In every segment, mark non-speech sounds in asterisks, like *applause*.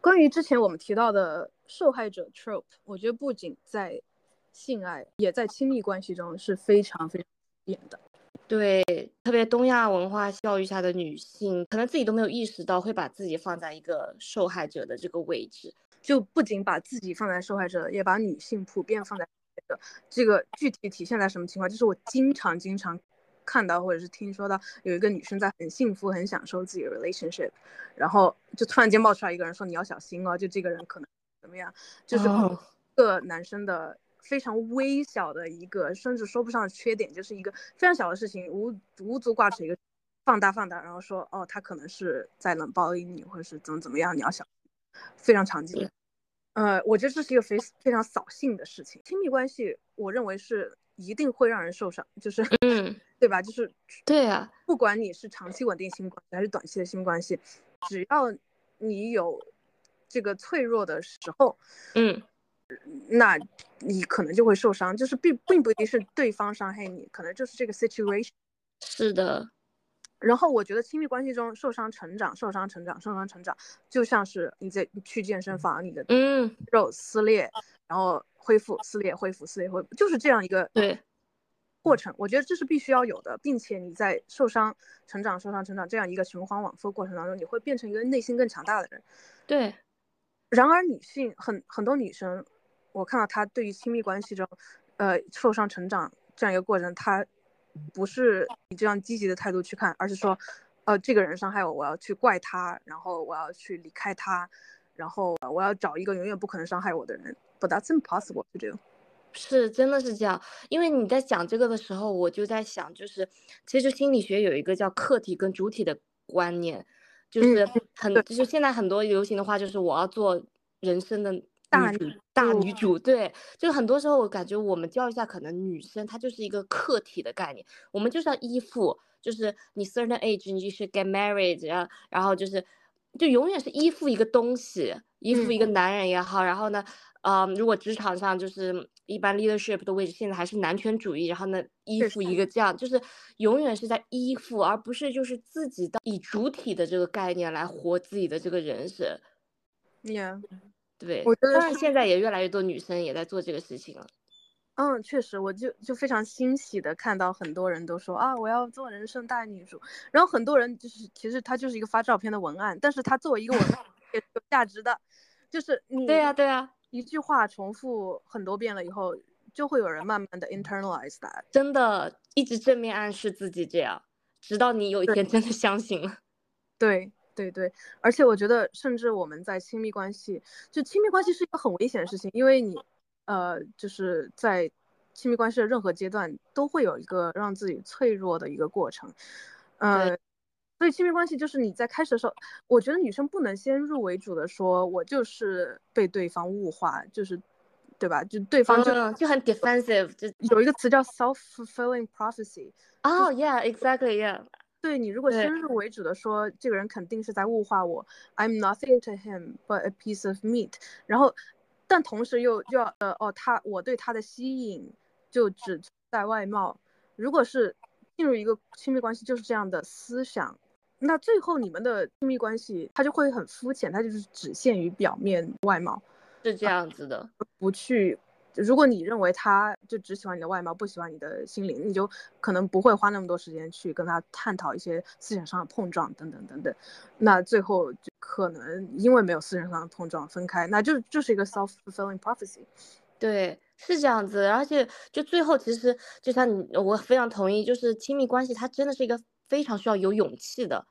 关于之前我们提到的受害者 trope，我觉得不仅在性爱，也在亲密关系中是非常非常演的。对，特别东亚文化教育下的女性，可能自己都没有意识到，会把自己放在一个受害者的这个位置。就不仅把自己放在受害者，也把女性普遍放在这个。这个具体体现在什么情况？就是我经常经常看到或者是听说到有一个女生在很幸福、很享受自己的 relationship，然后就突然间冒出来一个人说你要小心哦，就这个人可能怎么样？就是个男生的。非常微小的一个，甚至说不上缺点，就是一个非常小的事情，无无足挂齿一个，放大放大，然后说哦，他可能是在冷暴力你，或者是怎么怎么样，你要小心，非常常见。呃，我觉得这是一个非非常扫兴的事情。亲密关系，我认为是一定会让人受伤，就是嗯，对吧？就是对啊，不管你是长期稳定性关系还是短期的性关系，只要你有这个脆弱的时候，嗯。那你可能就会受伤，就是并并不一定是对方伤害你，可能就是这个 situation。是的。然后我觉得亲密关系中受伤成长、受伤成长、受伤成长，就像是你在去健身房，你的嗯肉撕裂，然后恢复撕裂，恢复撕裂，恢复，就是这样一个对过程。我觉得这是必须要有的，并且你在受伤成长、受伤成长这样一个循环往复过程当中，你会变成一个内心更强大的人。对。然而女性很很多女生。我看到她对于亲密关系中，呃，受伤成长这样一个过程，她不是以这样积极的态度去看，而是说，呃，这个人伤害我，我要去怪他，然后我要去离开他，然后我要找一个永远不可能伤害我的人。But that's impossible to do。是，真的是这样。因为你在讲这个的时候，我就在想，就是其实心理学有一个叫客体跟主体的观念，就是很，就是现在很多流行的话，就是我要做人生的。大女大女主对，就很多时候我感觉我们教育下，可能女生她就是一个客体的概念，我们就是要依附，就是你 certain age 你就是 get married，然后然后就是就永远是依附一个东西，依附一个男人也好，然后呢，嗯，如果职场上就是一般 leadership 的位置，现在还是男权主义，然后呢依附一个这样，就是永远是在依附，而不是就是自己的以主体的这个概念来活自己的这个人生，yeah。*laughs* 对，我觉得现在也越来越多女生也在做这个事情了。嗯，确实，我就就非常欣喜的看到很多人都说啊，我要做人生大女主。然后很多人就是其实他就是一个发照片的文案，但是他作为一个文案 *laughs* 也是有价值的。就是你对呀对呀，一句话重复很多遍了以后，就会有人慢慢的 internalize that。真的，一直正面暗示自己这样，直到你有一天真的相信了。*laughs* 对。对对，而且我觉得，甚至我们在亲密关系，就亲密关系是一个很危险的事情，因为你，呃，就是在亲密关系的任何阶段都会有一个让自己脆弱的一个过程，呃，所以亲密关系就是你在开始的时候，我觉得女生不能先入为主的说，我就是被对方物化，就是，对吧？就对方就就很 defensive，就有一个词叫 self-fulfilling prophecy。哦，yeah，exactly，yeah。对你如果先入为主的说，这个人肯定是在物化我，I'm nothing to him but a piece of meat。然后，但同时又又要呃哦，他我对他的吸引就只在外貌。如果是进入一个亲密关系就是这样的思想，那最后你们的亲密关系它就会很肤浅，它就是只限于表面外貌，是这样子的，不去。如果你认为他就只喜欢你的外貌，不喜欢你的心灵，你就可能不会花那么多时间去跟他探讨一些思想上的碰撞等等等等。那最后就可能因为没有思想上的碰撞分开，那就就是一个 self-fulfilling prophecy。对，是这样子。而且就最后其实就像你，我非常同意，就是亲密关系它真的是一个非常需要有勇气的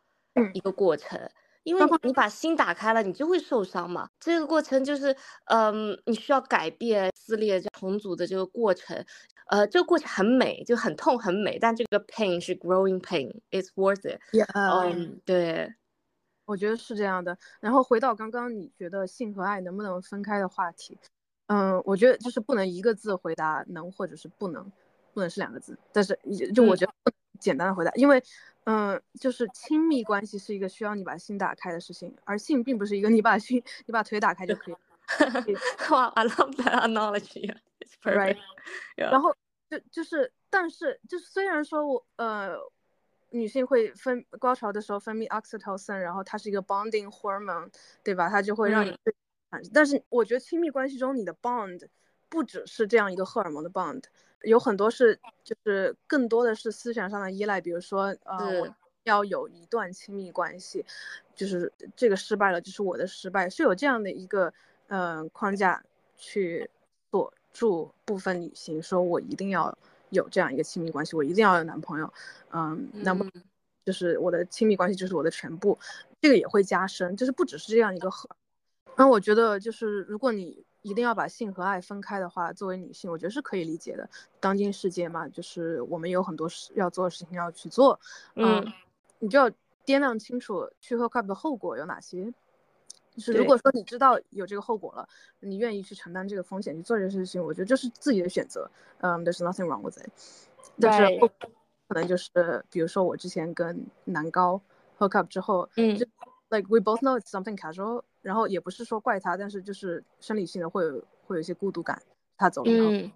一个过程。因为你把心打开了，你就会受伤嘛。这个过程就是，嗯，你需要改变撕裂、重组的这个过程。呃，这个过程很美，就很痛很美，但这个 pain 是 growing pain，it's worth it。嗯，对，我觉得是这样的。然后回到刚刚你觉得性和爱能不能分开的话题，嗯，我觉得就是不能一个字回答能或者是不能，不能是两个字。但是就我觉得简单的回答，因为。嗯，就是亲密关系是一个需要你把心打开的事情，而性并不是一个你把心、你把腿打开就可以。*laughs* 哇，I love that analogy. *laughs* Right. *laughs* 然后就就是，但是就是虽然说我呃，女性会分高潮的时候分泌 oxytocin，然后它是一个 bonding hormone，对吧？它就会让你。但是我觉得亲密关系中你的 bond 不只是这样一个荷尔蒙的 bond，有很多是就是更多的是思想上的依赖，比如说呃，我要有一段亲密关系，就是这个失败了就是我的失败，是有这样的一个呃框架去锁住部分女性，说我一定要。有这样一个亲密关系，我一定要有男朋友，嗯，那么就是我的亲密关系就是我的全部，这个也会加深，就是不只是这样一个核。那我觉得就是如果你一定要把性和爱分开的话，作为女性，我觉得是可以理解的。当今世界嘛，就是我们有很多事要做的事情要去做，嗯，你就要掂量清楚去 hook up 的后果有哪些。就是如果说你知道有这个后果了，你愿意去承担这个风险去做这个事情，我觉得这是自己的选择。嗯，There's nothing wrong with it。但是可能就是比如说我之前跟男高 hook up 之后，嗯，like we both know it's something casual，然后也不是说怪他，但是就是生理性的会有会有一些孤独感，他走了。嗯，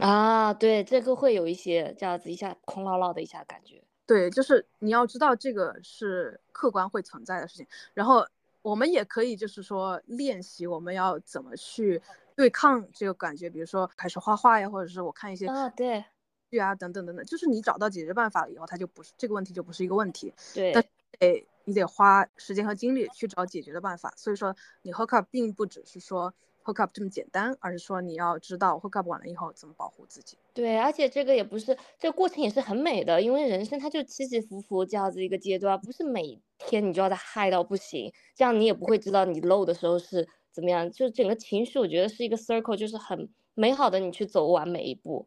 啊，对，这个会有一些这样子一下空落落的一下感觉。对，就是你要知道这个是客观会存在的事情，然后。我们也可以，就是说练习我们要怎么去对抗这个感觉，比如说开始画画呀，或者是我看一些啊对剧啊等等等等，就是你找到解决办法了以后，它就不是这个问题就不是一个问题。对，但得你得花时间和精力去找解决的办法。所以说你 hook up 并不只是说。hook up 这么简单，而是说你要知道 hook up 完了以后怎么保护自己。对，而且这个也不是这个过程也是很美的，因为人生它就起起伏伏这样子一个阶段，不是每天你就要在嗨到不行，这样你也不会知道你 low 的时候是怎么样。就整个情绪，我觉得是一个 circle，就是很美好的，你去走完每一步。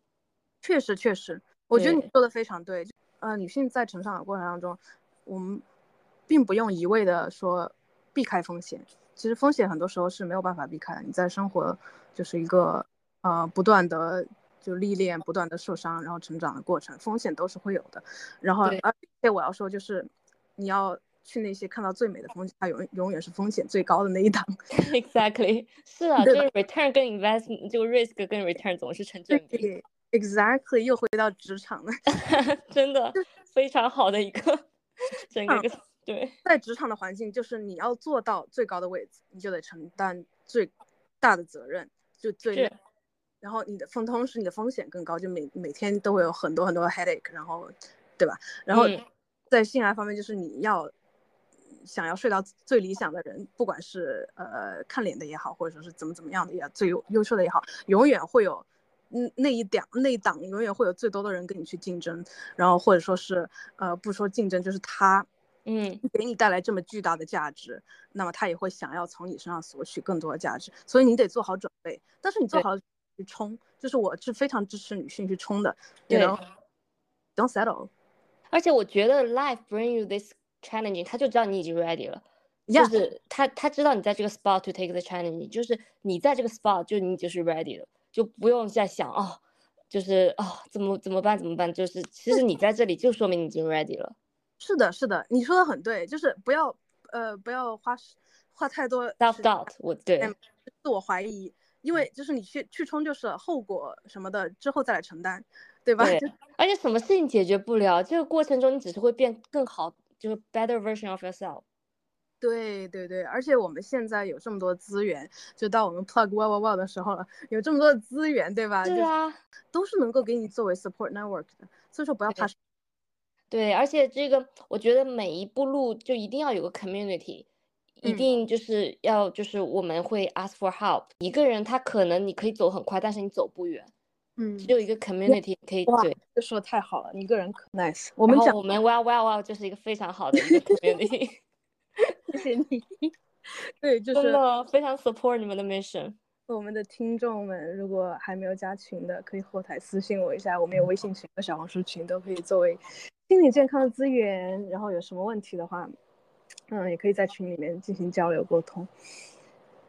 确实，确实，我觉得你说的非常对。呃，女性在成长的过程当中，我们并不用一味的说避开风险。其实风险很多时候是没有办法避开的。你在生活就是一个呃不断的就历练、不断的受伤，然后成长的过程，风险都是会有的。然后而且我要说就是，你要去那些看到最美的风景，它永永远是风险最高的那一档。Exactly，*laughs* 是啊，就是 return 跟 investment，就 risk 跟 return 总是成正比。Exactly，又回到职场了，*laughs* 真的非常好的一个 *laughs* 整个。对，在职场的环境，就是你要做到最高的位置，你就得承担最大的责任，就最，然后你的风同时你的风险更高，就每每天都会有很多很多的 headache，然后，对吧？然后在性爱方面，就是你要想要睡到最理想的人，不管是呃看脸的也好，或者说是怎么怎么样的也最优优秀的也好，永远会有嗯那一点那一档永远会有最多的人跟你去竞争，然后或者说是呃不说竞争，就是他。嗯，给你带来这么巨大的价值，那么他也会想要从你身上索取更多的价值，所以你得做好准备。但是你做好去冲，就是我是非常支持女性去冲的。对，Don't settle。而且我觉得 life bring you this challenging，他就知道你已经 ready 了，就是他他知道你在这个 spot to take the challenge，就是你在这个 spot 就你就是 ready 了，就不用再想哦，就是哦怎么怎么办怎么办，就是其实你在这里就说明你已经 ready 了。是的，是的，你说的很对，就是不要，呃，不要花花太多 self doubt，我对自我怀疑，因为就是你去去冲，就是后果什么的之后再来承担，对吧？对，*laughs* 而且什么事情解决不了，这个过程中你只是会变更好，就是 better version of yourself。对对对，而且我们现在有这么多资源，就到我们 plug wow wow wow 的时候了，有这么多的资源，对吧？对啊，都是能够给你作为 support network 的，所以说不要怕。对，而且这个我觉得每一步路就一定要有个 community，一定就是要就是我们会 ask for help。一个人他可能你可以走很快，但是你走不远。嗯，只有一个 community 可以。对，这说的太好了，一个人可 nice。我们讲我们 well well well 就是一个非常好的一个 community。*laughs* *laughs* 谢谢你。*laughs* 对，就是真的非常 support 你们的 mission。我们的听众们，如果还没有加群的，可以后台私信我一下，我们有微信群和小红书群，都可以作为心理健康的资源。然后有什么问题的话，嗯，也可以在群里面进行交流沟通。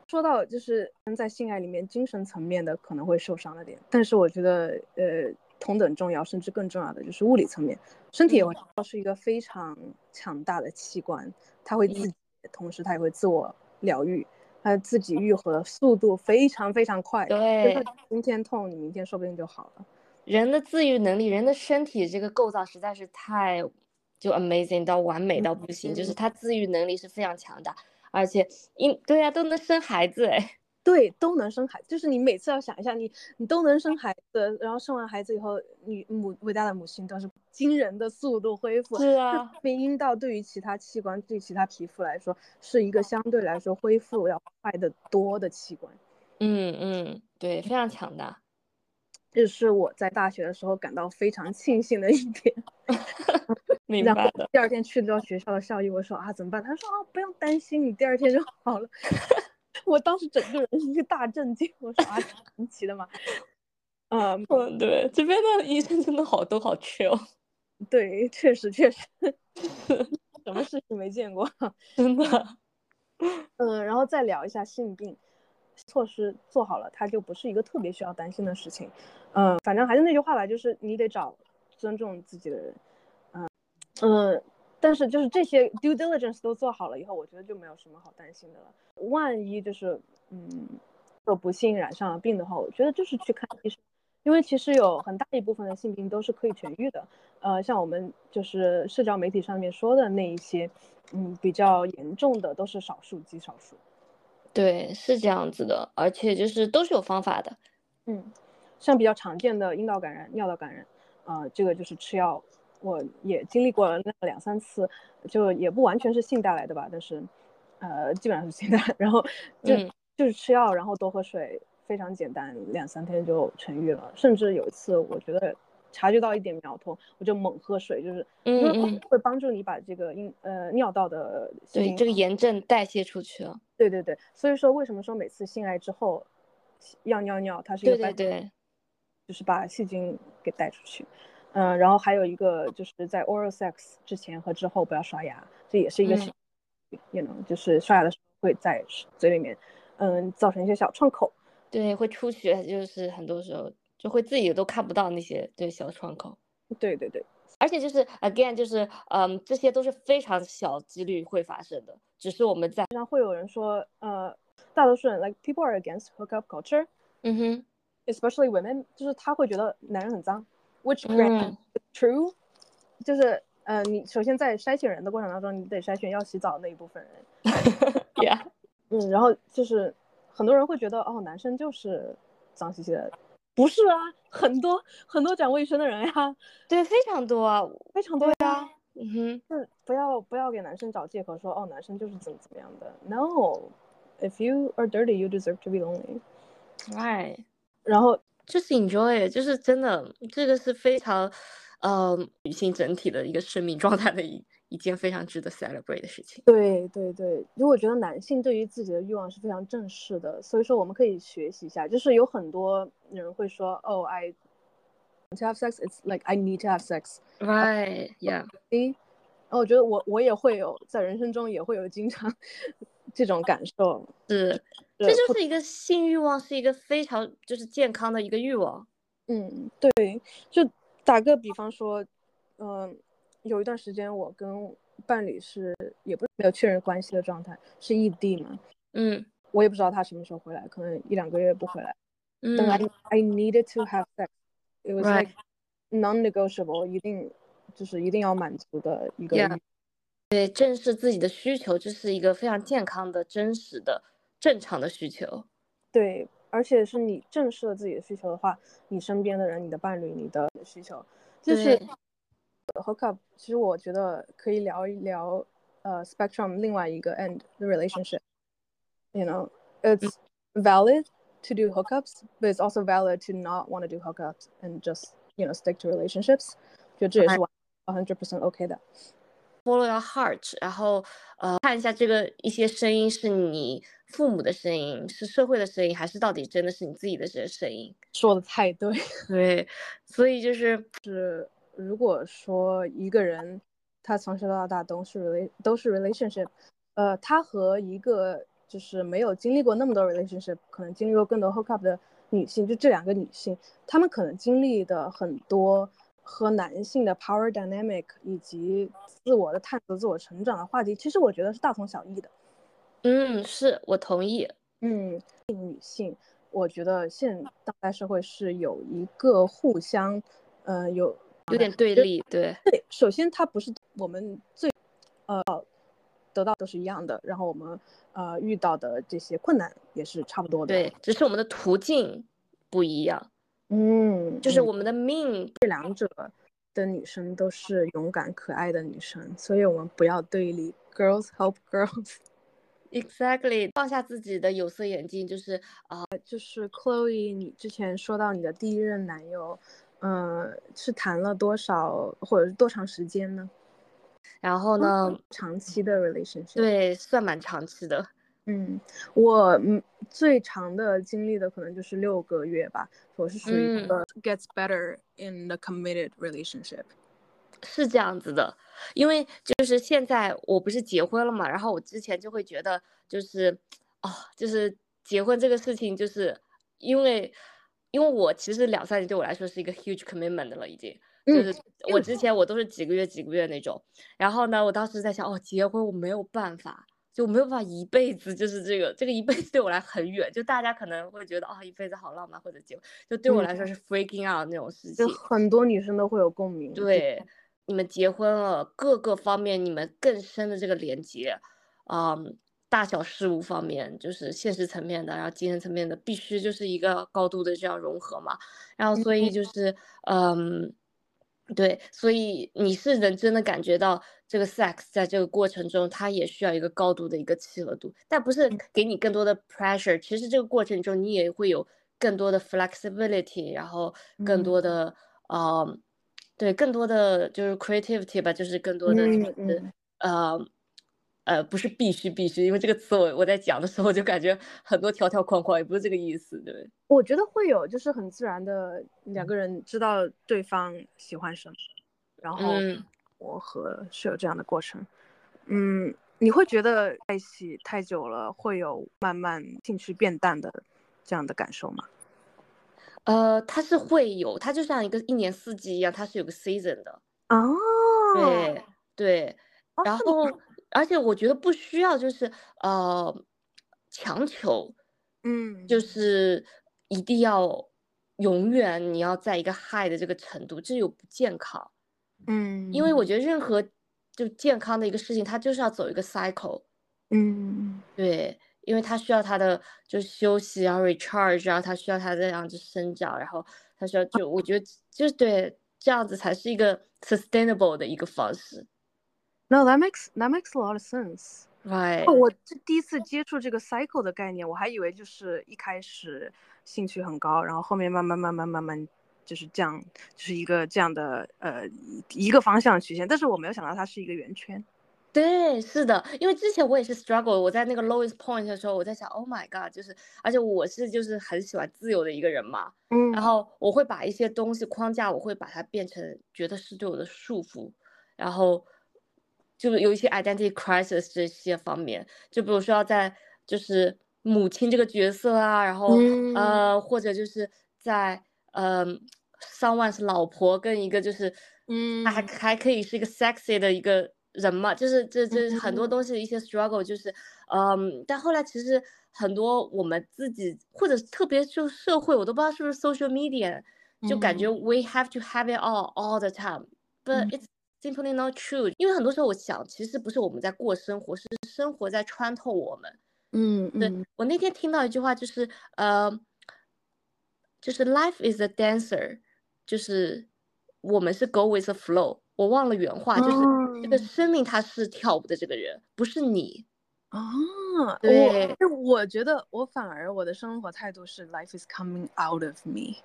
说到就是在性爱里面精神层面的可能会受伤的点，但是我觉得呃同等重要，甚至更重要的就是物理层面，身体也会是一个非常强大的器官，它会自己，同时它也会自我疗愈。它自己愈合的速度非常非常快，对，今天痛，你明天说不定就好了。人的自愈能力，人的身体这个构造实在是太就 amazing 到完美到不行，就是他自愈能力是非常强大，而且因对呀、都能生孩子哎，*laughs* 对，都能生孩子，就是你每次要想一下，你你都能生孩子，然后生完孩子以后，你母伟大的母亲都是惊人的速度恢复。是啊，因阴道对于其他器官、对其他皮肤来说，是一个相对来说恢复要快得多的器官。嗯嗯，对，非常强大。这是我在大学的时候感到非常庆幸的一点。*laughs* 明白的，第二天去到学校的校医，我说啊怎么办？他说啊不用担心，你第二天就好了。*laughs* 我当时整个人一个大震惊，我说啊神奇的嘛。嗯，嗯，对，这边的医生真的好都好 chill，对，确实确实，*laughs* 什么事情没见过。真的。嗯，然后再聊一下性病措施做好了，它就不是一个特别需要担心的事情。嗯，反正还是那句话吧，就是你得找尊重自己的人。嗯嗯，但是就是这些 due diligence 都做好了以后，我觉得就没有什么好担心的了。万一就是嗯，有不幸染上了病的话，我觉得就是去看医生，因为其实有很大一部分的性病都是可以痊愈的。呃，像我们就是社交媒体上面说的那一些，嗯，比较严重的都是少数极少数。对，是这样子的，而且就是都是有方法的。嗯，像比较常见的阴道感染、尿道感染，呃，这个就是吃药，我也经历过了那两三次，就也不完全是性带来的吧，但是，呃，基本上是性带来，然后 *laughs* 就、嗯就是吃药，然后多喝水，非常简单，两三天就痊愈了。甚至有一次，我觉得察觉到一点苗头，我就猛喝水，就是嗯嗯会帮助你把这个阴呃尿道的对，这个炎症代谢出去了。对对对，所以说为什么说每次性爱之后要尿尿，它是一对个对对，就是把细菌给带出去。嗯，然后还有一个就是在 oral sex 之前和之后不要刷牙，这也是一个嗯也能、就是刷牙的时候会在嘴里面，嗯，造成一些小创口。对会出血，就是很多时候就会自己都看不到那些对小窗口。对对对，而且就是 again 就是嗯，这些都是非常小几率会发生的，只是我们在经常会有人说，呃，大多数人 like people are against hookup culture, 嗯哼。Especially women，就是他会觉得男人很脏，which is true，就是呃，你首先在筛选人的过程当中，你得筛选要洗澡那一部分人，，*laughs* yeah。嗯，然后就是很多人会觉得哦，男生就是脏兮兮的，不是啊，很多很多讲卫生的人呀，对非常多啊，非常多呀，嗯哼就是不要不要给男生找借口说哦，男生就是怎么怎么样的，no，if you are dirty, you deserve to be lonely。，right。然后就是 enjoy，it，就是真的，这个是非常，呃，女性整体的一个生命状态的一一件非常值得 celebrate 的事情。对对对，因为我觉得男性对于自己的欲望是非常正视的，所以说我们可以学习一下。就是有很多人会说，哦，I want to have sex, it's like I need to have sex。Right, yeah，*laughs* 诶，然后我觉得我我也会有在人生中也会有经常 *laughs* 这种感受，是，这就是一个性欲望，是一个非常就是健康的一个欲望。嗯，对，就打个比方说，嗯、有一段时间我跟伴侣是也不是没有确认关系的状态，是异地嘛，嗯我也不知道他什么时候回来，可能一两个月不回来。但 I 嗯 I needed to have sex. It was like non-negotiable，一定就是一定要满足的一个 Yeah. 对，正视自己的需求，这是一个非常健康的、真实的、正常的需求。对，而且是你正视了自己的需求的话，你身边的人、你的伴侣、你的需求，就是对 hookup。其实我觉得可以聊一聊呃 spectrum 另外一个 end the relationship。You know, it's valid to do hookups, but it's also valid to not want to do hookups and just you know stick to relationships。觉得这也是完 hundred percent OK 的。 follow your heart，然后呃看一下这个一些声音是你父母的声音，是社会的声音，还是到底真的是你自己的这个声音？说的太对。对，所以就是 如果说一个人他从小到大都是 rela 都是 relationship，呃，他和一个就是没有经历过那么多 relationship，可能经历过更多 hookup 的女性，就这两个女性，她们可能经历的很多和男性的 power dynamic 以及自我的探索、自我成长的话题，其实我觉得是大同小异的。嗯，是我同意。嗯，女性，我觉得现当代社会是有一个互相，呃，有有点对立，对，对，首先它不是我们最呃得到都是一样的，然后我们呃遇到的这些困难也是差不多的。对，只是我们的途径不一样。嗯，就是我们的命，这两者的女生都是勇敢可爱的女生，所以我们不要对立。Girls help girls。*laughs* Exactly，放下自己的有色眼镜，就是啊，就是 Chloe，你之前说到你的第一任男友，嗯，是谈了多少或者是多长时间呢？然后呢，长期的 relationship，对，算蛮长期的。嗯，我嗯最长的经历的可能就是六个月吧。我是属于一个 gets better in the committed relationship，是这样子的。因为就是现在我不是结婚了嘛，然后我之前就会觉得就是哦，就是结婚这个事情，就是因为因为我其实两三年对我来说是一个 huge commitment 了，已经就是我之前我都是几个月几个月那种。然后呢，我当时在想，哦，结婚我没有办法。就没有办法一辈子，就是这个这个一辈子对我来很远。就大家可能会觉得啊，一辈子好浪漫或者结婚，就对我来说是 freaking out 那种事情。就很多女生都会有共鸣。对，你们结婚了，各个方面你们更深的这个连接，嗯，大小事务方面，就是现实层面的，然后精神层面的，必须就是一个高度的这样融合嘛。然后所以就是嗯。对，所以你是能真的感觉到这个 sex 在这个过程中，它也需要一个高度的一个契合度，但不是给你更多的 pressure。其实这个过程中，你也会有更多的 flexibility，然后更多的呃，对，更多的就是 creativity 吧，就是更多的呃。呃，不是必须必须，因为这个词我我在讲的时候就感觉很多条条框框，也不是这个意思，对我觉得会有，就是很自然的两个人知道对方喜欢什么，然后磨合是有这样的过程。嗯，你会觉得在一起太久了会有慢慢兴趣变淡的这样的感受吗？呃，它是会有，它就像一个一年四季一样，它是有个 season 的。哦，对对，然后。而且我觉得不需要，就是呃强求，嗯，就是一定要永远你要在一个 high 的这个程度，这又不健康，嗯，因为我觉得任何就健康的一个事情，它就是要走一个 cycle，嗯，对，因为它需要它的就休息，然后 recharge，然后它需要它这样子生长，然后它需要就我觉得就是对这样子才是一个 sustainable 的一个方式。No, that makes that makes a lot of sense. Right. 我这第一次接触这个 cycle 的概念，我还以为就是一开始兴趣很高，然后后面慢慢慢慢慢慢就是这样，就是一个这样的呃一个方向曲线。但是我没有想到它是一个圆圈。对，是的，因为之前我也是 struggle，我在那个 lowest point 的时候，我在想，Oh my god，就是而且我是就是很喜欢自由的一个人嘛，嗯，然后我会把一些东西框架，我会把它变成觉得是对我的束缚，然后。就有一些 identity crisis 这些方面，就比如说要在就是母亲这个角色啊，然后呃或者就是在嗯，someone 是老婆跟一个就是嗯。还还可以是一个 sexy 的一个人嘛，就是这这很多东西一些 struggle 就是嗯，但后来其实很多我们自己或者特别就社会，我都不知道是不是 social media，就感觉 we have to have it all all the time，but it's Simply not true，因为很多时候我想，其实不是我们在过生活，是生活在穿透我们。嗯，对我那天听到一句话，就是呃，就是 life is a dancer，就是我们是 go with the flow。我忘了原话，就是这个生命它是跳舞的这个人，不是你。啊，对，我觉得我反而我的生活态度是 life is coming out of me。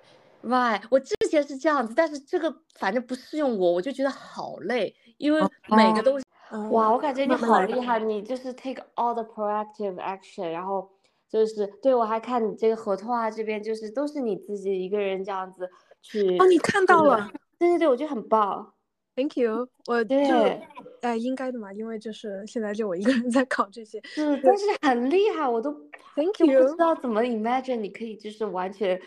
Right，我之前是这样子，但是这个反正不适用我，我就觉得好累，因为每个。东西，哇，我感觉你好厉害，你就是 take all the proactive action，然后就是对我还看你这个合同啊这边就是都是你自己一个人这样子去，哦，你看到了，对对对，我觉得很棒，Thank you，我就。哎应该的嘛，因为就是现在就我一个人在搞这些，嗯，但是很厉害，我都 Thank you，不知道怎么 imagine 你可以就是完全。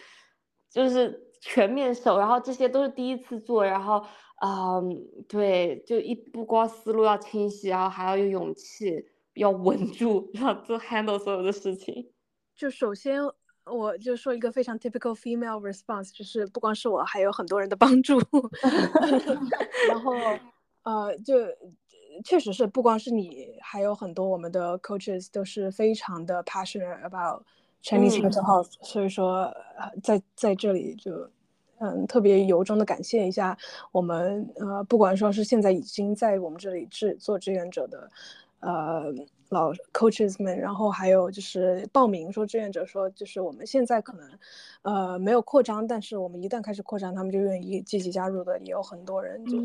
就是全面手，然后这些都是第一次做，然后，嗯，对，就一不光思路要清晰，然后还要有勇气，要稳住，要做 handle 所有的事情。就首先，我就说一个非常 typical female response，就是不光是我，还有很多人的帮助。*laughs* 然后，呃，就确实是不光是你，还有很多我们的 coaches 都是非常的 passionate about Chinese mental health，所以说在在这里就。嗯，特别由衷的感谢一下我们呃，不管说是现在已经在我们这里制做志愿者的，呃老 coaches 们，然后还有就是报名说志愿者说，就是我们现在可能呃没有扩张，但是我们一旦开始扩张，他们就愿意积极加入的，也有很多人就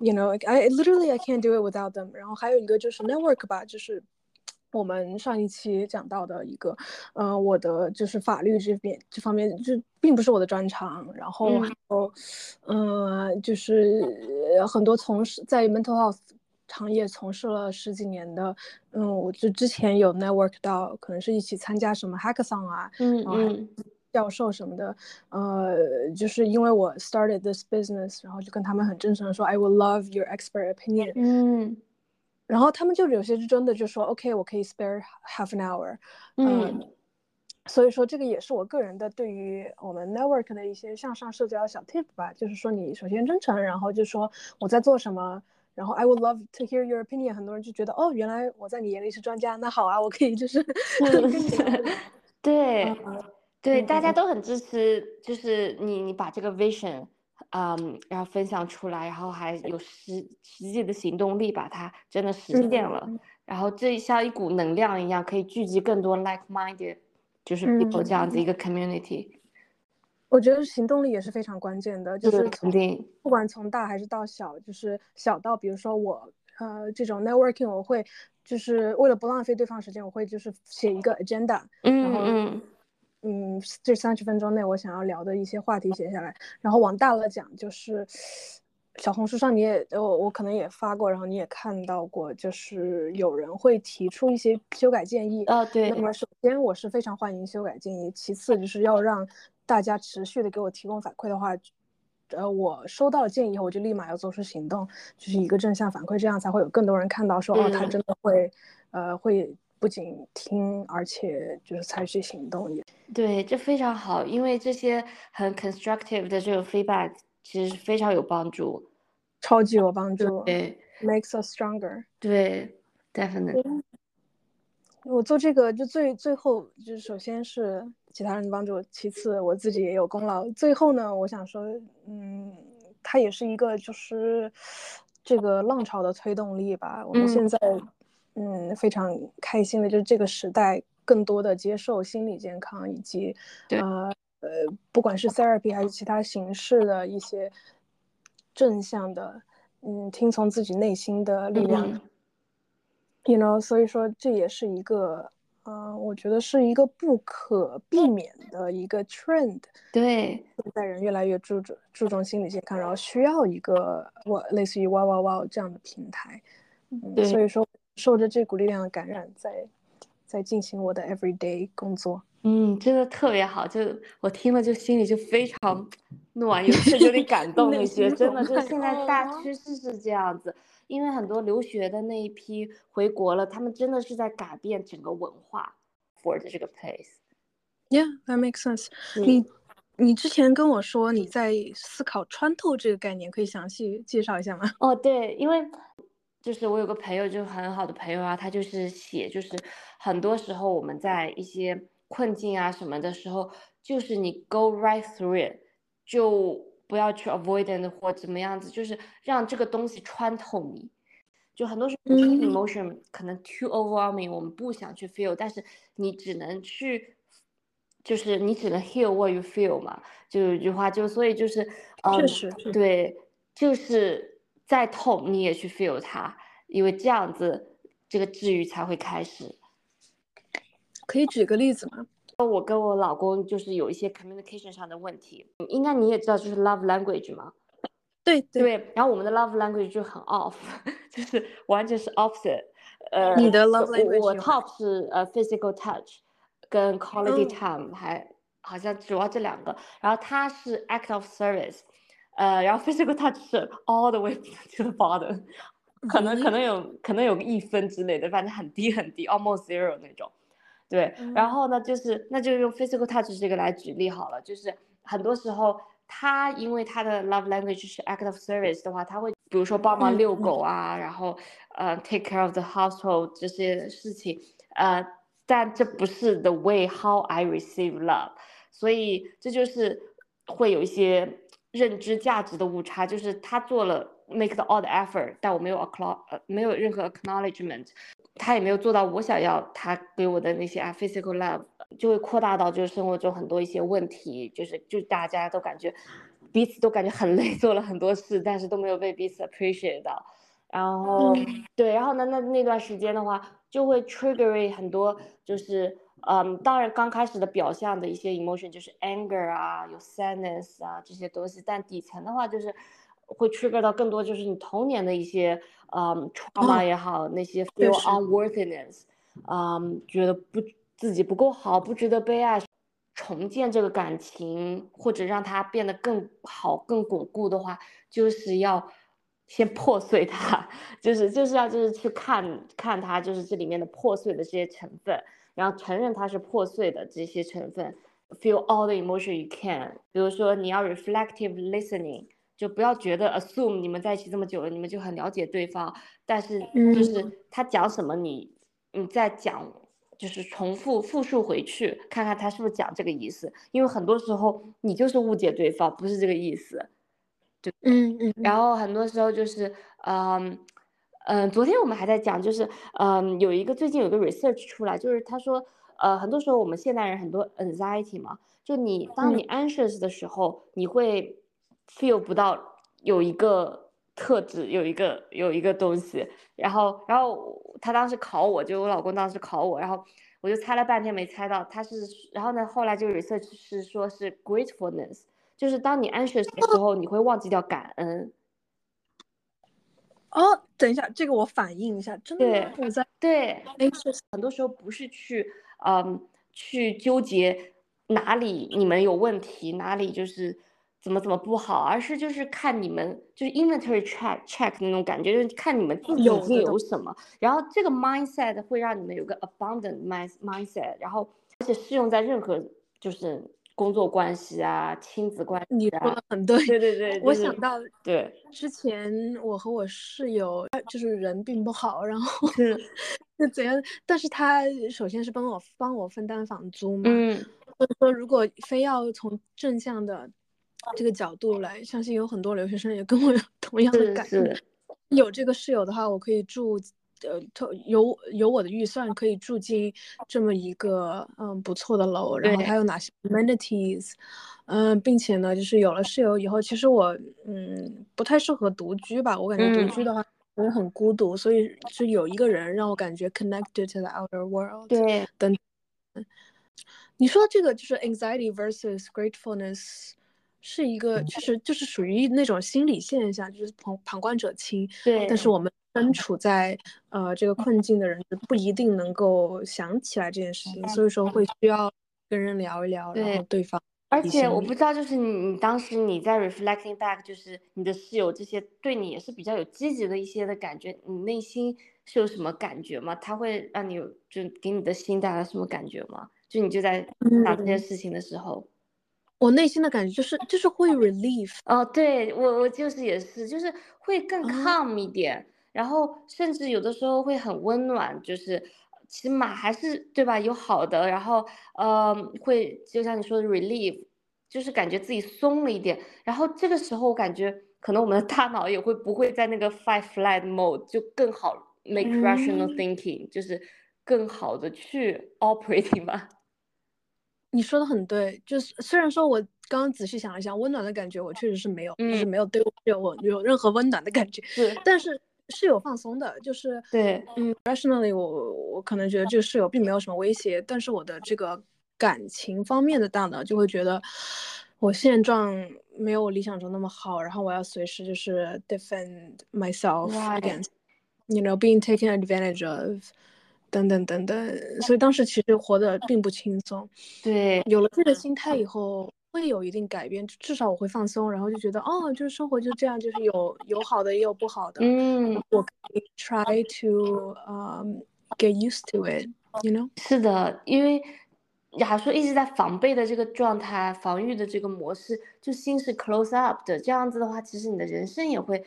，you know，I literally I can't do it without them。然后还有一个就是 network 吧，就是。我们上一期讲到的一个，呃，我的就是法律这边这方面就并不是我的专长，然后还有，嗯，就是很多从事在 mental health 行业从事了十几年的，嗯，我就之前有 network 到，可能是一起参加什么 hackathon 啊，嗯嗯，教授什么的，呃，就是因为我 started this business，然后就跟他们很真诚的说，I will love your expert opinion，嗯。然后他们就有些是真的就说，OK，我可以 spare half an hour，嗯，所以说这个也是我个人的对于我们 network 的一些向上社交小 tip 吧，就是说你首先真诚，然后就说我在做什么，然后 I would love to hear your opinion，很多人就觉得哦，原来我在你眼里是专家，那好啊，我可以就是 *laughs* *laughs* 对对，大家都很支持，就是你你把这个 vision。嗯，然后分享出来，然后还有实实际的行动力，把它真的实现了。然后这像一股能量一样，可以聚集更多 like-minded，就是 people 这样子一个 community。我觉得行动力也是非常关键的，就是肯定不管从大还是到小，就是小到比如说我呃这种 networking，我会就是为了不浪费对方时间，我会就是写一个 agenda，然后。嗯，这三十分钟内我想要聊的一些话题写下来，然后往大了讲，就是小红书上你也我我可能也发过，然后你也看到过，就是有人会提出一些修改建议啊。对。那么首先我是非常欢迎修改建议，其次就是要让大家持续的给我提供反馈的话，呃，我收到了建议以后，我就立马要做出行动，就是一个正向反馈，这样才会有更多人看到说哦，他真的会呃会。不仅听，而且就是采取行动也对，这非常好，因为这些很 constructive 的这种 feedback 其实非常有帮助，超级有帮助，对，makes us stronger，对，definitely。我做这个就最最后就是首先是其他人的帮助，其次我自己也有功劳，最后呢，我想说，嗯，它也是一个就是这个浪潮的推动力吧，我们现在。嗯，非常开心的，就是这个时代更多的接受心理健康，以及呃呃，不管是 therapy 还是其他形式的一些正向的，嗯，听从自己内心的力量，you know，所以说这也是一个，嗯，我觉得是一个不可避免的一个 trend。*laughs* 对，现在人越来越注重注重心理健康，然后需要一个我类似于哇哇哇这样的平台，嗯，所以说。受着这股力量的感染，在在进行我的 everyday 工作。嗯，真的特别好，就我听了就心里就非常 *laughs* 暖，有些有点感动。那些真的，就现在大趋势是这样子，因为很多留学的那一批回国了，他们真的是在改变整个文化 for 这个 place。Yeah, that makes sense. 你你之前跟我说你在思考穿透这个概念，可以详细介绍一下吗？哦，对，因为。就是我有个朋友，就很好的朋友啊，他就是写，就是很多时候我们在一些困境啊什么的时候，就是你 go right through it，就不要去 avoid 或怎么样子，就是让这个东西穿透你。就很多时候 emotion 可能 too overwhelming，我们不想去 feel，但是你只能去，就是你只能 heal what you feel 嘛。就有一句话，就所以就是，确实，对，就是。再痛你也去 feel 它，因为这样子这个治愈才会开始。可以举个例子吗？我跟我老公就是有一些 communication 上的问题，应该你也知道就是 love language 嘛？对对。然后我们的 love language 就很 off，就是完全是 opposite。呃，你的 love language 我 top 是呃 physical touch，跟 quality time 还好像主要这两个，然后他是 act of service。呃，然后 physical touch 是 all the way to the bottom，可能可能有可能有个一分之类的，反正很低很低，almost zero 那种。对，然后呢，就是那就用 physical touch 这个来举例好了，就是很多时候他因为他的 love language 是 act of service 的话，他会比如说帮忙遛狗啊，然后呃 take care of the household 这些事情，呃，但这不是 the way how I receive love，所以这就是会有一些认知价值的误差，就是他做了 make the all the effort，但我没有 acknow 呃没有任何 acknowledgement，他也没有做到我想要他给我的那些啊 physical love。就会扩大到就是生活中很多一些问题，就是就大家都感觉彼此都感觉很累，做了很多事，但是都没有被彼此 appreciate 到。然后对，然后呢，那那段时间的话，就会 trigger 很多，就是嗯，当然刚开始的表象的一些 emotion 就是 anger 啊，有 sadness 啊这些东西，但底层的话就是会 trigger 到更多就是你童年的一些嗯 trauma 也好，那些 feel unworthiness，嗯，觉得不。自己不够好，不值得被爱，重建这个感情或者让它变得更好、更巩固的话，就是要先破碎它，*laughs* 就是就是要就是去看看它，就是这里面的破碎的这些成分，然后承认它是破碎的这些成分，feel all the emotion you can。比如说你要 reflective listening，就不要觉得 assume 你们在一起这么久了，你们就很了解对方，但是就是他讲什么，你你在讲。就是重复复述回去，看看他是不是讲这个意思，因为很多时候你就是误解对方，不是这个意思，对，嗯嗯。然后很多时候就是，嗯嗯，昨天我们还在讲，就是嗯，有一个最近有个 research 出来，就是他说，呃，很多时候我们现代人很多 anxiety 嘛，就你当你 anxious 的时候，你会 feel 不到有一个。特质有一个有一个东西，然后然后他当时考我，就我老公当时考我，然后我就猜了半天没猜到，他是然后呢后来就 research 是说是 gratefulness，就是当你 anxious 的时候，你会忘记掉感恩。哦，等一下，这个我反应一下，真的我在对很多时候不是去嗯去纠结哪里你们有问题，哪里就是。怎么怎么不好，而是就是看你们就是 inventory check check 那种感觉，就是看你们自己已经有什么，然后这个 mindset 会让你们有个 abundant mind mindset，然后而且适用在任何就是工作关系啊、亲子关系。你说的很对，对对对，我想到对之前我和我室友就是人并不好，然后是那怎样？但是他首先是帮我帮我分担房租嘛，嗯，或者说如果非要从正向的。这个角度来，相信有很多留学生也跟我有同样的感受。有这个室友的话，我可以住，呃，有有我的预算可以住进这么一个嗯不错的楼。然后还有哪些 amenities？嗯，并且呢，就是有了室友以后，其实我嗯不太适合独居吧。我感觉独居的话我也很孤独，所以就有一个人让我感觉 connected to the outer world。对，等。你说这个就是 anxiety versus gratefulness。是一个，确实就是属于那种心理现象，就是旁旁观者清。对。但是我们身处在呃这个困境的人，不一定能够想起来这件事情，所以说会需要跟人聊一聊，然后对方。而且我不知道，就是你你当时你在 reflecting back，就是你的室友这些对你也是比较有积极的一些的感觉，你内心是有什么感觉吗？他会让你有就给你的心带来什么感觉吗？就你就在想这件事情的时候。我内心的感觉就是就是会 relief 哦，对我我就是也是，就是会更 calm 一点，然后甚至有的时候会很温暖，就是起码还是对吧？有好的，然后呃会就像你说的 relief，就是感觉自己松了一点，然后这个时候我感觉可能我们的大脑也会不会在那个 fight *laughs* flight mode 就更好 make rational thinking，就是更好的去 operating 吧。你说的很对，就是虽然说我刚刚仔细想了想，温暖的感觉我确实是没有，就是没有对我有有任何温暖的感觉，是，但是是有放松的，就是对，嗯，rationally 我我可能觉得这个室友并没有什么威胁，但是我的这个感情方面的大脑就会觉得我现状没有我理想中那么好，然后我要随时就是 defend myself against，you know being taken advantage of。等等等等，所以当时其实活得并不轻松。对，有了这个心态以后，会有一定改变，至少我会放松，然后就觉得哦，就是生活就这样，就是有有好的也有不好的。嗯，我可以 try to um get used to it，you know。是的，因为亚叔一直在防备的这个状态，防御的这个模式，就心是 close up 的，这样子的话，其实你的人生也会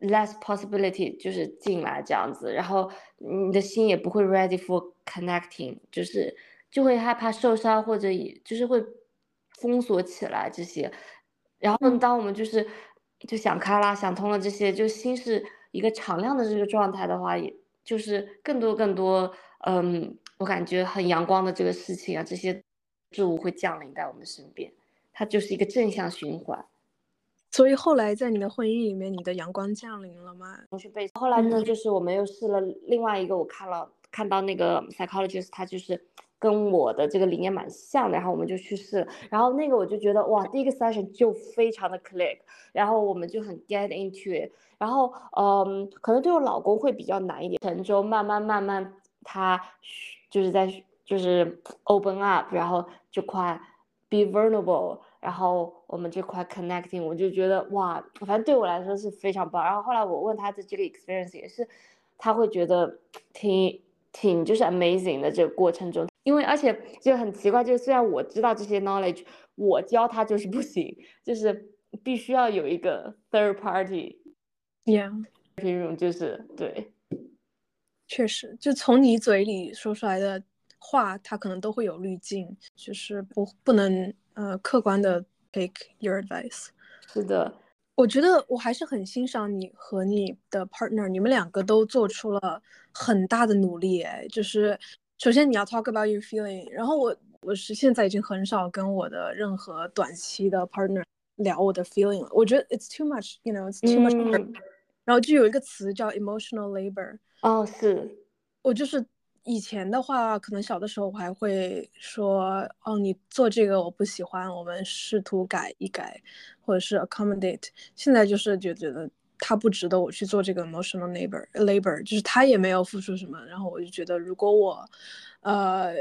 less possibility 就是进来这样子，然后你的心也不会 ready for connecting，就是就会害怕受伤或者也就是会封锁起来这些。然后当我们就是就想开了、想通了这些，就心是一个敞亮的这个状态的话，也就是更多更多，嗯，我感觉很阳光的这个事情啊，这些事物会降临在我们身边，它就是一个正向循环。所以后来在你的婚姻里面，你的阳光降临了吗？后来呢，就是我们又试了另外一个，我看了看到那个 psychologist，他就是跟我的这个理念蛮像的，然后我们就去试了，然后那个我就觉得哇，第一个 session 就非常的 click，然后我们就很 get into it，然后嗯，可能对我老公会比较难一点，沉舟慢慢慢慢他就是在就是 open up，然后就快 be vulnerable。然后我们这块 connecting，我就觉得哇，反正对我来说是非常棒。然后后来我问他的这个 experience 也是，他会觉得挺挺就是 amazing 的这个过程中，因为而且就很奇怪，就是虽然我知道这些 knowledge，我教他就是不行，就是必须要有一个 third party，yeah，这种就是对，确实，就从你嘴里说出来的话，他可能都会有滤镜，就是不不能。呃，客观的 take your advice。是的，我觉得我还是很欣赏你和你的 partner，你们两个都做出了很大的努力。哎，就是首先你要 talk about your feeling，然后我我是现在已经很少跟我的任何短期的 partner 聊我的 feeling 了。我觉得 it's too much，you know，it's too much。然后就有一个词叫 emotional labor。哦，是，我就是。以前的话，可能小的时候我还会说，哦，你做这个我不喜欢，我们试图改一改，或者是 accommodate。现在就是就觉得他不值得我去做这个 emotional labor labor，就是他也没有付出什么。然后我就觉得，如果我，呃，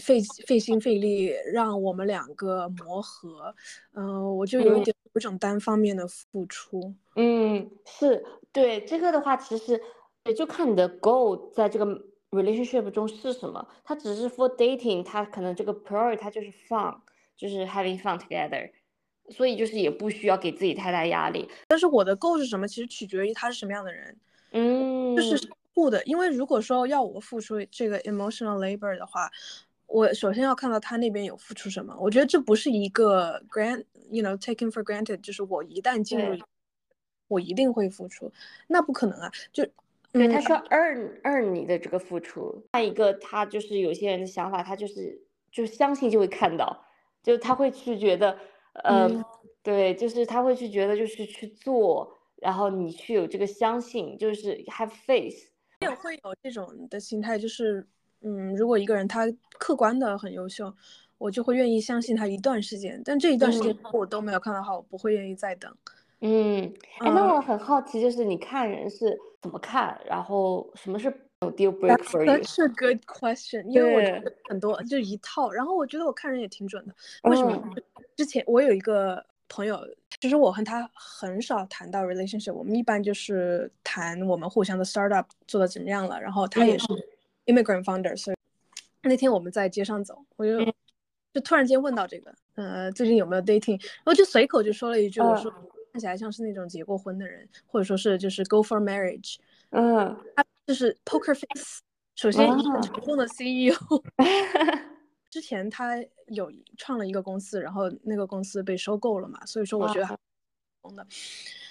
费费心费力让我们两个磨合，嗯，我就有一点有种单方面的付出。嗯，是对这个的话，其实也就看你的 goal 在这个。relationship 中是什么？他只是 for dating，他可能这个 priority 它就是 fun，就是 having fun together，所以就是也不需要给自己太大压力。但是我的 goal 是什么？其实取决于他是什么样的人，嗯，就是相互的。因为如果说要我付出这个 emotional labor 的话，我首先要看到他那边有付出什么。我觉得这不是一个 grant，you know，taking for granted，就是我一旦进入，我一定会付出，那不可能啊，就。对，他说 earn earn 你的这个付出。另一个，他就是有些人的想法，他就是就相信就会看到，就他会去觉得，呃，对，就是他会去觉得就是去做，然后你去有这个相信，就是 have faith。也会有这种的心态，就是嗯，如果一个人他客观的很优秀，我就会愿意相信他一段时间，但这一段时间我都没有看到好，我不会愿意再等。嗯，哎，那我很好奇，就是你看人是怎么看，然后什么是 deal break for you？是 good question，因为我觉得很多就一套，然后我觉得我看人也挺准的。为什么？之前我有一个朋友，其实我和他很少谈到 relationship，我们一般就是谈我们互相的 startup 做的怎么样了。然后他也是 immigrant founder，所以那天我们在街上走，我就就突然间问到这个，呃，最近有没有 dating？然后就随口就说了一句，我说。看起来像是那种结过婚的人，或者说是就是 go for marriage，嗯，他就是 poker face。首先一个成功的 CEO，*laughs* 之前他有创了一个公司，然后那个公司被收购了嘛，所以说我觉得成功的，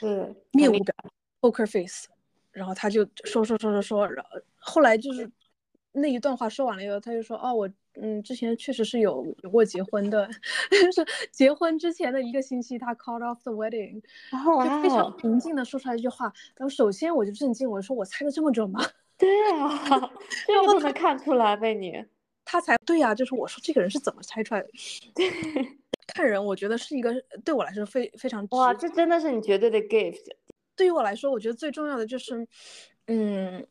嗯，面无表 poker face，然后他就说说说说说，然后后来就是那一段话说完了以后，他就说哦我。嗯，之前确实是有有过结婚的，就 *laughs* 是结婚之前的一个星期，他 called off the wedding，然后就非常平静的说出来一句话，然后首先我就震惊，我说我猜的这么准吗？*laughs* 对啊，*laughs* 这个都能看出来被你，他才对呀，就是我说这个人是怎么猜出来的？*laughs* 看人，我觉得是一个对我来说非非常哇，这真的是你绝对的 gift。对于我来说，我觉得最重要的就是，嗯。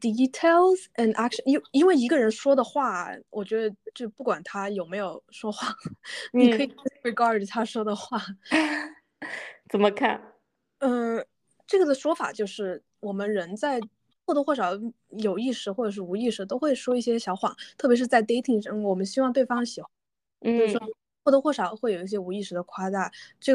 Details and action，因因为一个人说的话，我觉得就不管他有没有说话，你可以 *laughs* regard 他说的话。*laughs* 怎么看？嗯，这个的说法就是，我们人在或多或少有意识或者是无意识都会说一些小谎，特别是在 dating 上，我们希望对方喜欢，嗯，说或多或少会有一些无意识的夸大。这